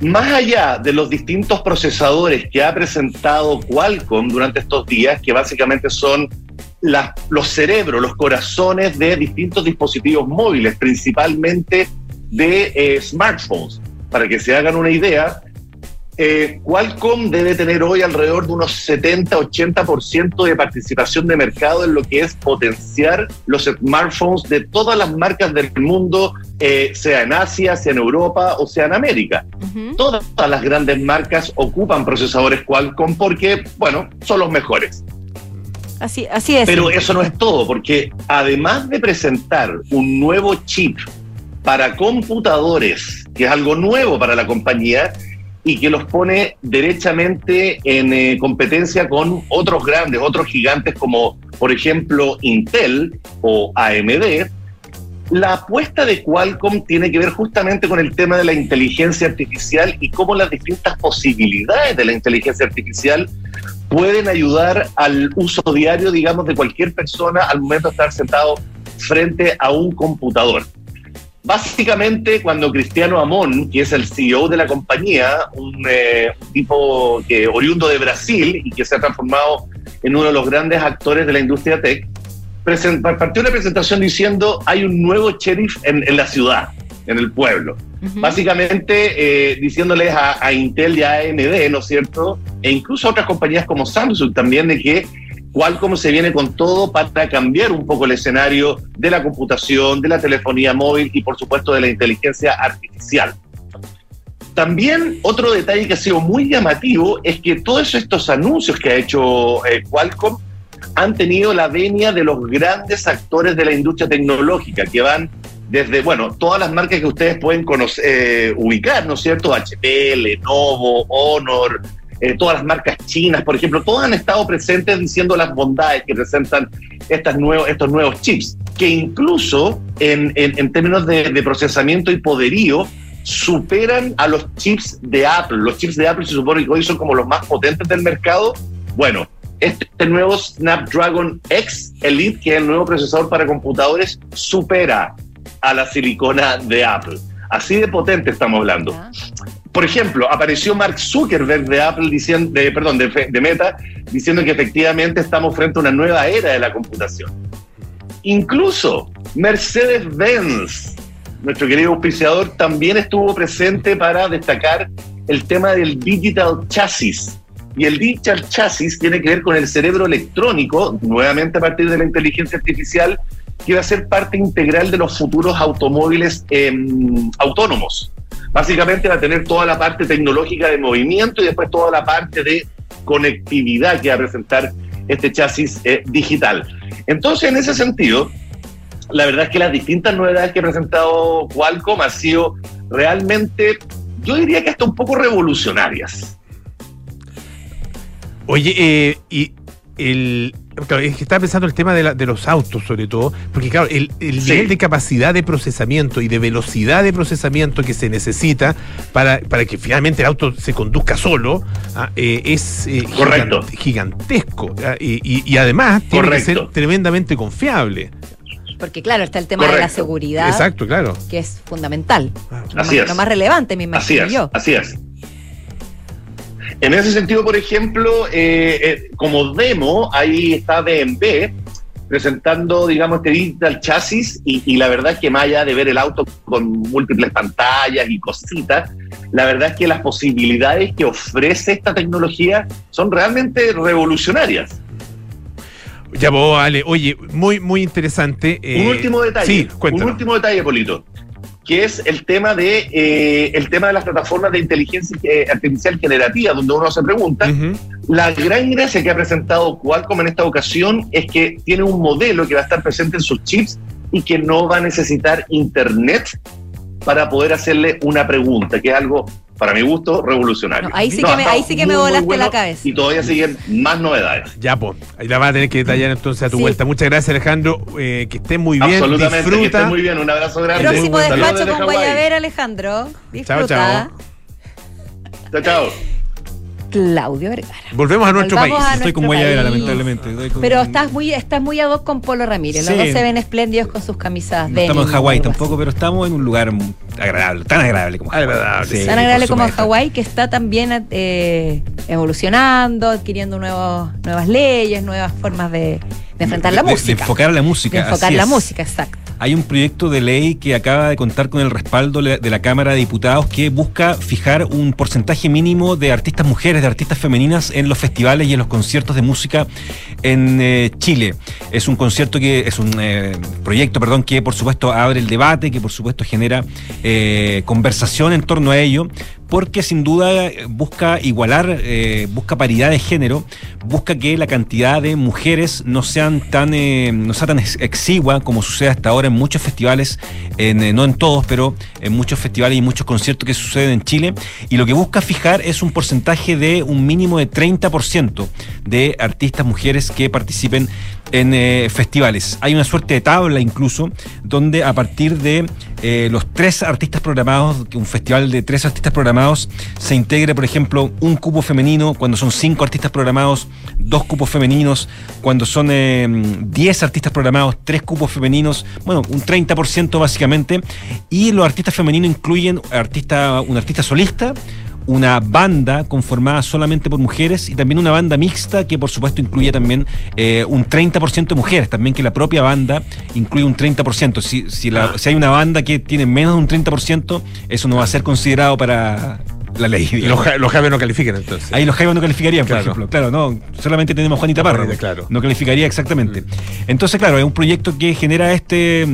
Más allá de los distintos procesadores que ha presentado Qualcomm durante estos días, que básicamente son los cerebros, los corazones de distintos dispositivos móviles, principalmente de eh, smartphones. Para que se hagan una idea, eh, Qualcomm debe tener hoy alrededor de unos 70-80% de participación de mercado en lo que es potenciar los smartphones de todas las marcas del mundo, eh, sea en Asia, sea en Europa o sea en América. Todas las grandes marcas ocupan procesadores Qualcomm porque, bueno, son los mejores. Así, así es. Pero eso no es todo, porque además de presentar un nuevo chip para computadores, que es algo nuevo para la compañía y que los pone derechamente en eh, competencia con otros grandes, otros gigantes como por ejemplo Intel o AMD, la apuesta de Qualcomm tiene que ver justamente con el tema de la inteligencia artificial y cómo las distintas posibilidades de la inteligencia artificial pueden ayudar al uso diario, digamos, de cualquier persona al momento de estar sentado frente a un computador. Básicamente, cuando Cristiano Amon, que es el CEO de la compañía, un eh, tipo que oriundo de Brasil y que se ha transformado en uno de los grandes actores de la industria tech, partió una presentación diciendo hay un nuevo sheriff en, en la ciudad, en el pueblo. Básicamente eh, diciéndoles a, a Intel y a AMD, ¿no es cierto? E incluso a otras compañías como Samsung también de que Qualcomm se viene con todo para cambiar un poco el escenario de la computación, de la telefonía móvil y por supuesto de la inteligencia artificial. También otro detalle que ha sido muy llamativo es que todos estos anuncios que ha hecho eh, Qualcomm han tenido la venia de los grandes actores de la industria tecnológica, que van desde, bueno, todas las marcas que ustedes pueden conocer, eh, ubicar, ¿no es cierto? HP, Lenovo, Honor, eh, todas las marcas chinas, por ejemplo, todas han estado presentes diciendo las bondades que presentan estas nuevos, estos nuevos chips, que incluso en, en- en términos de, de procesamiento y poderío superan a los chips de Apple. Los chips de Apple se supone que hoy son como los más potentes del mercado. Bueno, este nuevo Snapdragon X Elite, que es el nuevo procesador para computadores, supera a la silicona de Apple. Así de potente estamos hablando. Por ejemplo, apareció Mark Zuckerberg de Apple diciendo, perdón, de, Meta, diciendo que efectivamente estamos frente a una nueva era de la computación. Incluso Mercedes-Benz, nuestro querido auspiciador, también estuvo presente para destacar el tema del Digital Chassis, Y el digital chasis tiene que ver con el cerebro electrónico, nuevamente a partir de la inteligencia artificial, que va a ser parte integral de los futuros automóviles em, autónomos. Básicamente va a tener toda la parte tecnológica de movimiento y después toda la parte de conectividad que va a presentar este chasis eh, digital. Entonces, en ese sentido, la verdad es que las distintas novedades que ha presentado Qualcomm han sido realmente, yo diría que hasta un poco revolucionarias. Oye, eh, y el. Claro, es que estaba pensando el tema de, la- de los autos, sobre todo, porque claro, el, el Sí. nivel de capacidad de procesamiento y de velocidad de procesamiento que se necesita para, para que finalmente el auto se conduzca solo ah, eh, es eh, Correcto. gigan- gigantesco. ah, y, y- y además tiene que ser tremendamente confiable. Porque claro, está el tema de la seguridad, Exacto, claro. que es fundamental. Lo Así más, es. lo más relevante, me Así imagino es, yo. así es. En ese sentido, por ejemplo, eh, eh, como demo, ahí está BMW presentando, digamos, este digital chasis y, y la verdad es que más allá de ver el auto con múltiples pantallas y cositas, la verdad es que las posibilidades que ofrece esta tecnología son realmente revolucionarias. Ya vos, Ale. Oye, muy, muy interesante. un eh, último detalle, Sí, un último detalle, Polito, que es el tema de eh, el tema de las plataformas de inteligencia eh, artificial generativa, donde uno se pregunta, la gran gracia que ha presentado Qualcomm en esta ocasión es que tiene un modelo que va a estar presente en sus chips y que no va a necesitar internet para poder hacerle una pregunta, que es algo, para mi gusto, revolucionario. No, ahí sí No, que me- ha estado ahí sí que me muy, muy volaste bueno la cabeza. Y todavía siguen más novedades. Ya, pues, ahí la vas a tener que detallar entonces a tu Sí. vuelta. Muchas gracias, Alejandro. eh, que estés muy bien. Absolutamente, que Disfruta. esté muy bien. Un abrazo grande. Próximo despacho con. Guayabera, Alejandro. Disfruta. chao. Chao, chao. Claudio Vergara. Volvemos a nuestro Volvamos país. a Estoy con Guayabera, lamentablemente. Con- Pero estás muy, estás muy ad hoc con Polo Ramírez. Los Sí. dos se ven espléndidos con sus camisas No de estamos en Hawái tampoco, pero estamos en un lugar agradable, tan agradable como Hawái. Agradable. Sí, Tan agradable como. Hawái, que está también eh, evolucionando, adquiriendo nuevos, nuevas leyes, nuevas formas de, de enfrentar la De- de música. enfocar la música. De enfocar la es. música, exacto. Hay un proyecto de ley que acaba de contar con el respaldo de la Cámara de Diputados que busca fijar un porcentaje mínimo de artistas mujeres, de artistas femeninas en los festivales y en los conciertos de música en eh, Chile. Es un concierto que es un eh, proyecto, perdón, que por supuesto abre el debate, que por supuesto genera eh, conversación en torno a ello, porque sin duda eh, busca igualar, eh, busca paridad de género, busca que la cantidad de mujeres no sean tan, eh, no sea tan ex- exigua como sucede hasta ahora en muchos festivales, en, no en todos, pero en muchos festivales y muchos conciertos que suceden en Chile. Y lo que busca fijar es un porcentaje de un mínimo de 30% de artistas mujeres que participen en eh, festivales. Hay una suerte de tabla incluso, donde a partir de eh, los tres artistas programados, un festival de tres artistas programados, se integre, por ejemplo, un cupo femenino, cuando son cinco artistas programados, dos cupos femeninos, cuando son eh, 10 artistas programados, tres cupos femeninos, bueno, un 30% básicamente, y los artistas femeninos incluyen artista, un artista solista, una banda conformada solamente por mujeres y también una banda mixta que por supuesto incluye también eh, un 30% de mujeres, también que la propia banda incluye un 30%. Si, si, la- si hay una banda que tiene menos de un 30%, eso no va a ser considerado para la ley. Y los, digamos. ja- los Javes no califican entonces. Ahí los Jaivas no calificarían, por ejemplo. Claro, no. Solamente tenemos a Juanita Parra. Claro. No calificaría exactamente. Entonces, claro, es un proyecto que genera este.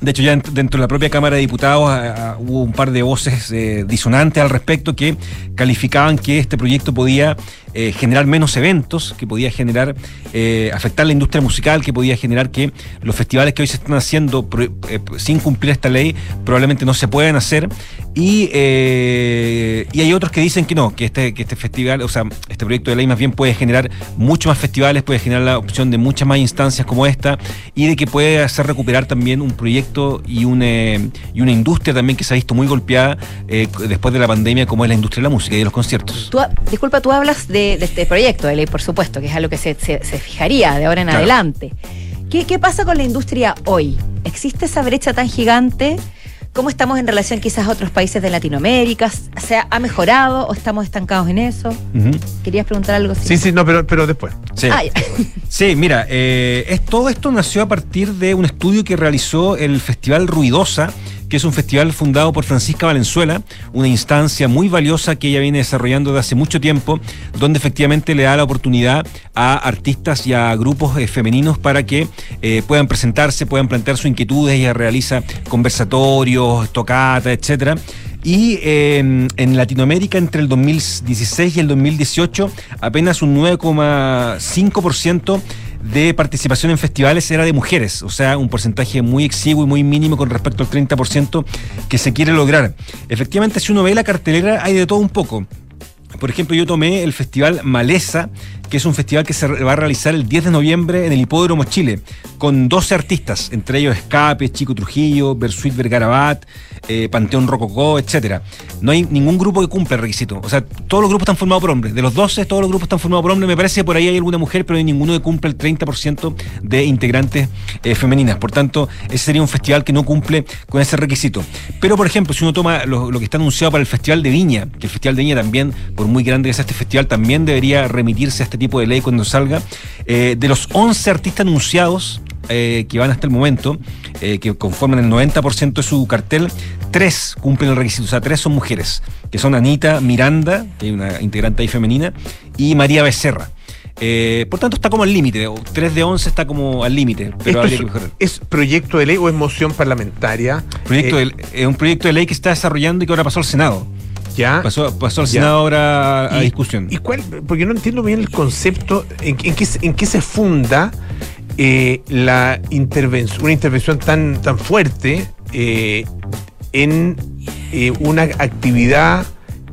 De hecho, ya ent- dentro de la propia Cámara de Diputados ah, ah, hubo un par de voces eh, disonantes al respecto que calificaban que este proyecto podía eh, generar menos eventos, que podía generar, eh, afectar la industria musical, que podía generar que los festivales que hoy se están haciendo eh, sin cumplir esta ley probablemente no se puedan hacer. Y, y hay otros que dicen que no, que este, que este festival, o sea, este proyecto de ley más bien puede generar muchos más festivales, puede generar la opción de muchas más instancias como esta y de que puede hacer recuperar también un proyecto y, un, eh, y una industria también que se ha visto muy golpeada después de la pandemia como es la industria de la música y de los conciertos. Disculpa, tú hablas de, de este proyecto de ley, por supuesto, que es algo que se, se- se fijaría de ahora en Claro. adelante. ¿Qué, qué pasa con la industria hoy? ¿Existe esa brecha tan gigante? ¿Cómo estamos en relación quizás a otros países de Latinoamérica? ¿Se ha, ha mejorado o estamos estancados en eso? ¿Querías preguntar algo? Sí, sí, no, pero, pero después. Sí. Ah. Sí, mira, eh, es, todo esto nació a partir de un estudio que realizó el Festival Ruidosa, que es un festival fundado por Francisca Valenzuela, una instancia muy valiosa que ella viene desarrollando desde hace mucho tiempo, donde efectivamente le da la oportunidad a artistas y a grupos eh, femeninos para que eh, puedan presentarse, puedan plantear sus inquietudes. Ella realiza conversatorios, tocatas, etcétera. Y eh, en Latinoamérica entre el 2016 y el 2018 apenas un 9,5% de participación en festivales era de mujeres, o sea, un porcentaje muy exiguo y muy mínimo con respecto al 30% que se quiere lograr. Efectivamente, si uno ve la cartelera, hay de todo un poco. Por ejemplo, yo tomé el festival Maleza, que es un festival que se va a realizar el 10 de noviembre en el Hipódromo Chile, con 12 artistas, entre ellos Escape, Chico Trujillo, Bersuit Vergarabat, eh, Panteón Rococó, etcétera. No hay ningún grupo que cumpla el requisito. O sea, todos los grupos están formados por hombres. De los 12, todos los grupos están formados por hombres. Me parece que por ahí hay alguna mujer, pero no hay ninguno que cumple el 30% de integrantes eh, femeninas. Por tanto, ese sería un festival que no cumple con ese requisito. Pero, por ejemplo, si uno toma lo, lo que está anunciado para el Festival de Viña, que el Festival de Viña también, por muy grande que sea este festival, también debería remitirse a este tipo de ley cuando salga. Eh, de los 11 artistas anunciados, eh, que van hasta el momento, eh, que conforman el 90% de su cartel, tres cumplen el requisito, o sea, tres son mujeres, que son Anita Miranda, que hay una integrante ahí femenina, y María Becerra. Eh, por tanto, está como al límite, o 3 de 11 está como al límite, pero ¿Esto habría es, que mejorar. es proyecto de ley o es moción parlamentaria? Proyecto Eh, de- es un proyecto de ley que está desarrollando y que ahora pasó al Senado. Ya. Pasó, pasó al. Senado ahora a ¿Y- discusión. ¿Y cuál? Porque no entiendo bien el concepto, en, en qué, se- en qué se funda eh, la intervención, una intervención tan, tan fuerte eh, en eh, una actividad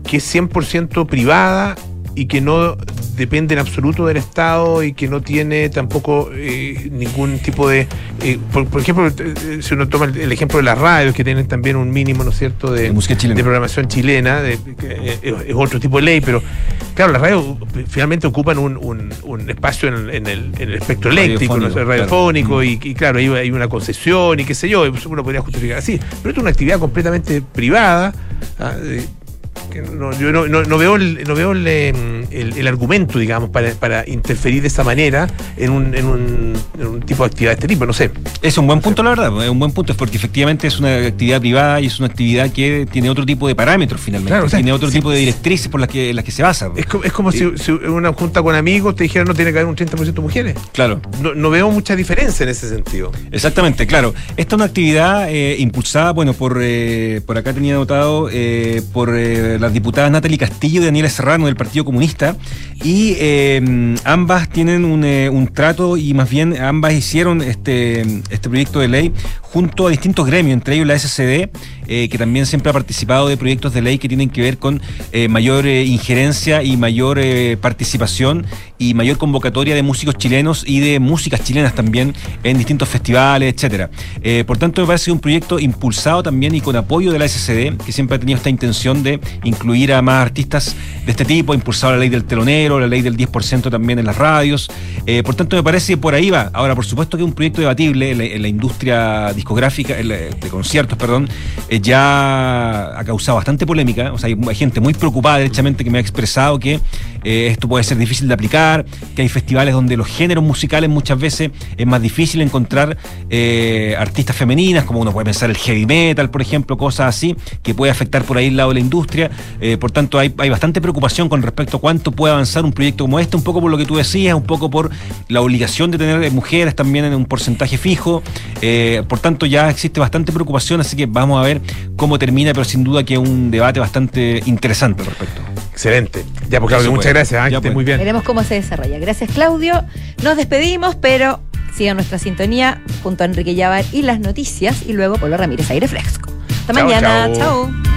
que es 100% privada y que no depende en absoluto del Estado y que no tiene tampoco eh, ningún tipo de... eh, por, por ejemplo, eh, si uno toma el, el ejemplo de las radios, que tienen también un mínimo, ¿no es cierto?, de, De música chilena. de programación chilena, de- que, es, otro tipo de ley, pero claro, las radios finalmente ocupan un, un- un espacio en, en el, en el espectro eléctrico, ¿no? Radiofónico, claro. y, y claro, ahí hay una concesión y qué sé yo, uno podría justificar así, pero esto es una actividad completamente privada. ah, que no, yo no, no- no veo, el, no veo el, eh, el- el argumento, digamos, para, para interferir de esa manera en un, en, un, en un tipo de actividad de este tipo, no sé. Es un buen punto, la verdad, es un buen punto, es porque efectivamente es una actividad privada y es una actividad que tiene otro tipo de parámetros finalmente, Claro, o sea, tiene otro sí, tipo de directrices por las que, las que se basa. Es, co- es como si, si en una junta con amigos te dijeran no tiene que haber un 30% mujeres. Claro. No, no veo mucha diferencia en ese sentido. Exactamente, claro. Esta es una actividad eh, impulsada, bueno, por, eh, por acá tenía anotado, eh, por eh, las diputadas Natalie Castillo y Daniela Serrano del Partido Comunista. Y eh, ambas tienen un, eh, un trato y más bien ambas hicieron este, este proyecto de ley junto a distintos gremios, entre ellos la SCD, eh, que también siempre ha participado de proyectos de ley que tienen que ver con eh, mayor eh, injerencia y mayor participación y mayor convocatoria de músicos chilenos y de músicas chilenas también en distintos festivales, etcétera. Por tanto, me parece un proyecto impulsado también y con apoyo de la SCD, que siempre ha tenido esta intención de incluir a más artistas de este tipo, impulsado la ley del telonero, la ley del 10% también en las radios. Por tanto, me parece que por ahí va. Ahora, por supuesto que es un proyecto debatible en la, en la industria discográfica, en la- de conciertos, perdón, ya ha causado bastante polémica. O sea, hay, hay gente muy preocupada, derechamente, que me ha expresado que eh, esto puede ser difícil de aplicar, que hay festivales donde los géneros musicales muchas veces es más difícil encontrar eh, artistas femeninas, como uno puede pensar el heavy metal, por ejemplo, cosas así, que puede afectar por ahí el lado de la industria. Eh, por tanto, hay, hay bastante preocupación con respecto a cuánto puede avanzar un proyecto como este, un poco por lo que tú decías, un poco por la obligación de tener mujeres también en un porcentaje fijo. Por tanto, ya existe bastante preocupación, así que vamos a ver cómo termina, pero sin duda que es un debate bastante interesante al respecto. Excelente. Ya, pues Claudio, muchas gracias. Ya Que pues. muy bien. Veremos cómo se desarrolla. Gracias, Claudio. Nos despedimos, pero sigan nuestra sintonía junto a Enrique Llavar y las noticias y luego Polo Ramírez Aire Fresco. Hasta Chao, mañana. chao. chao.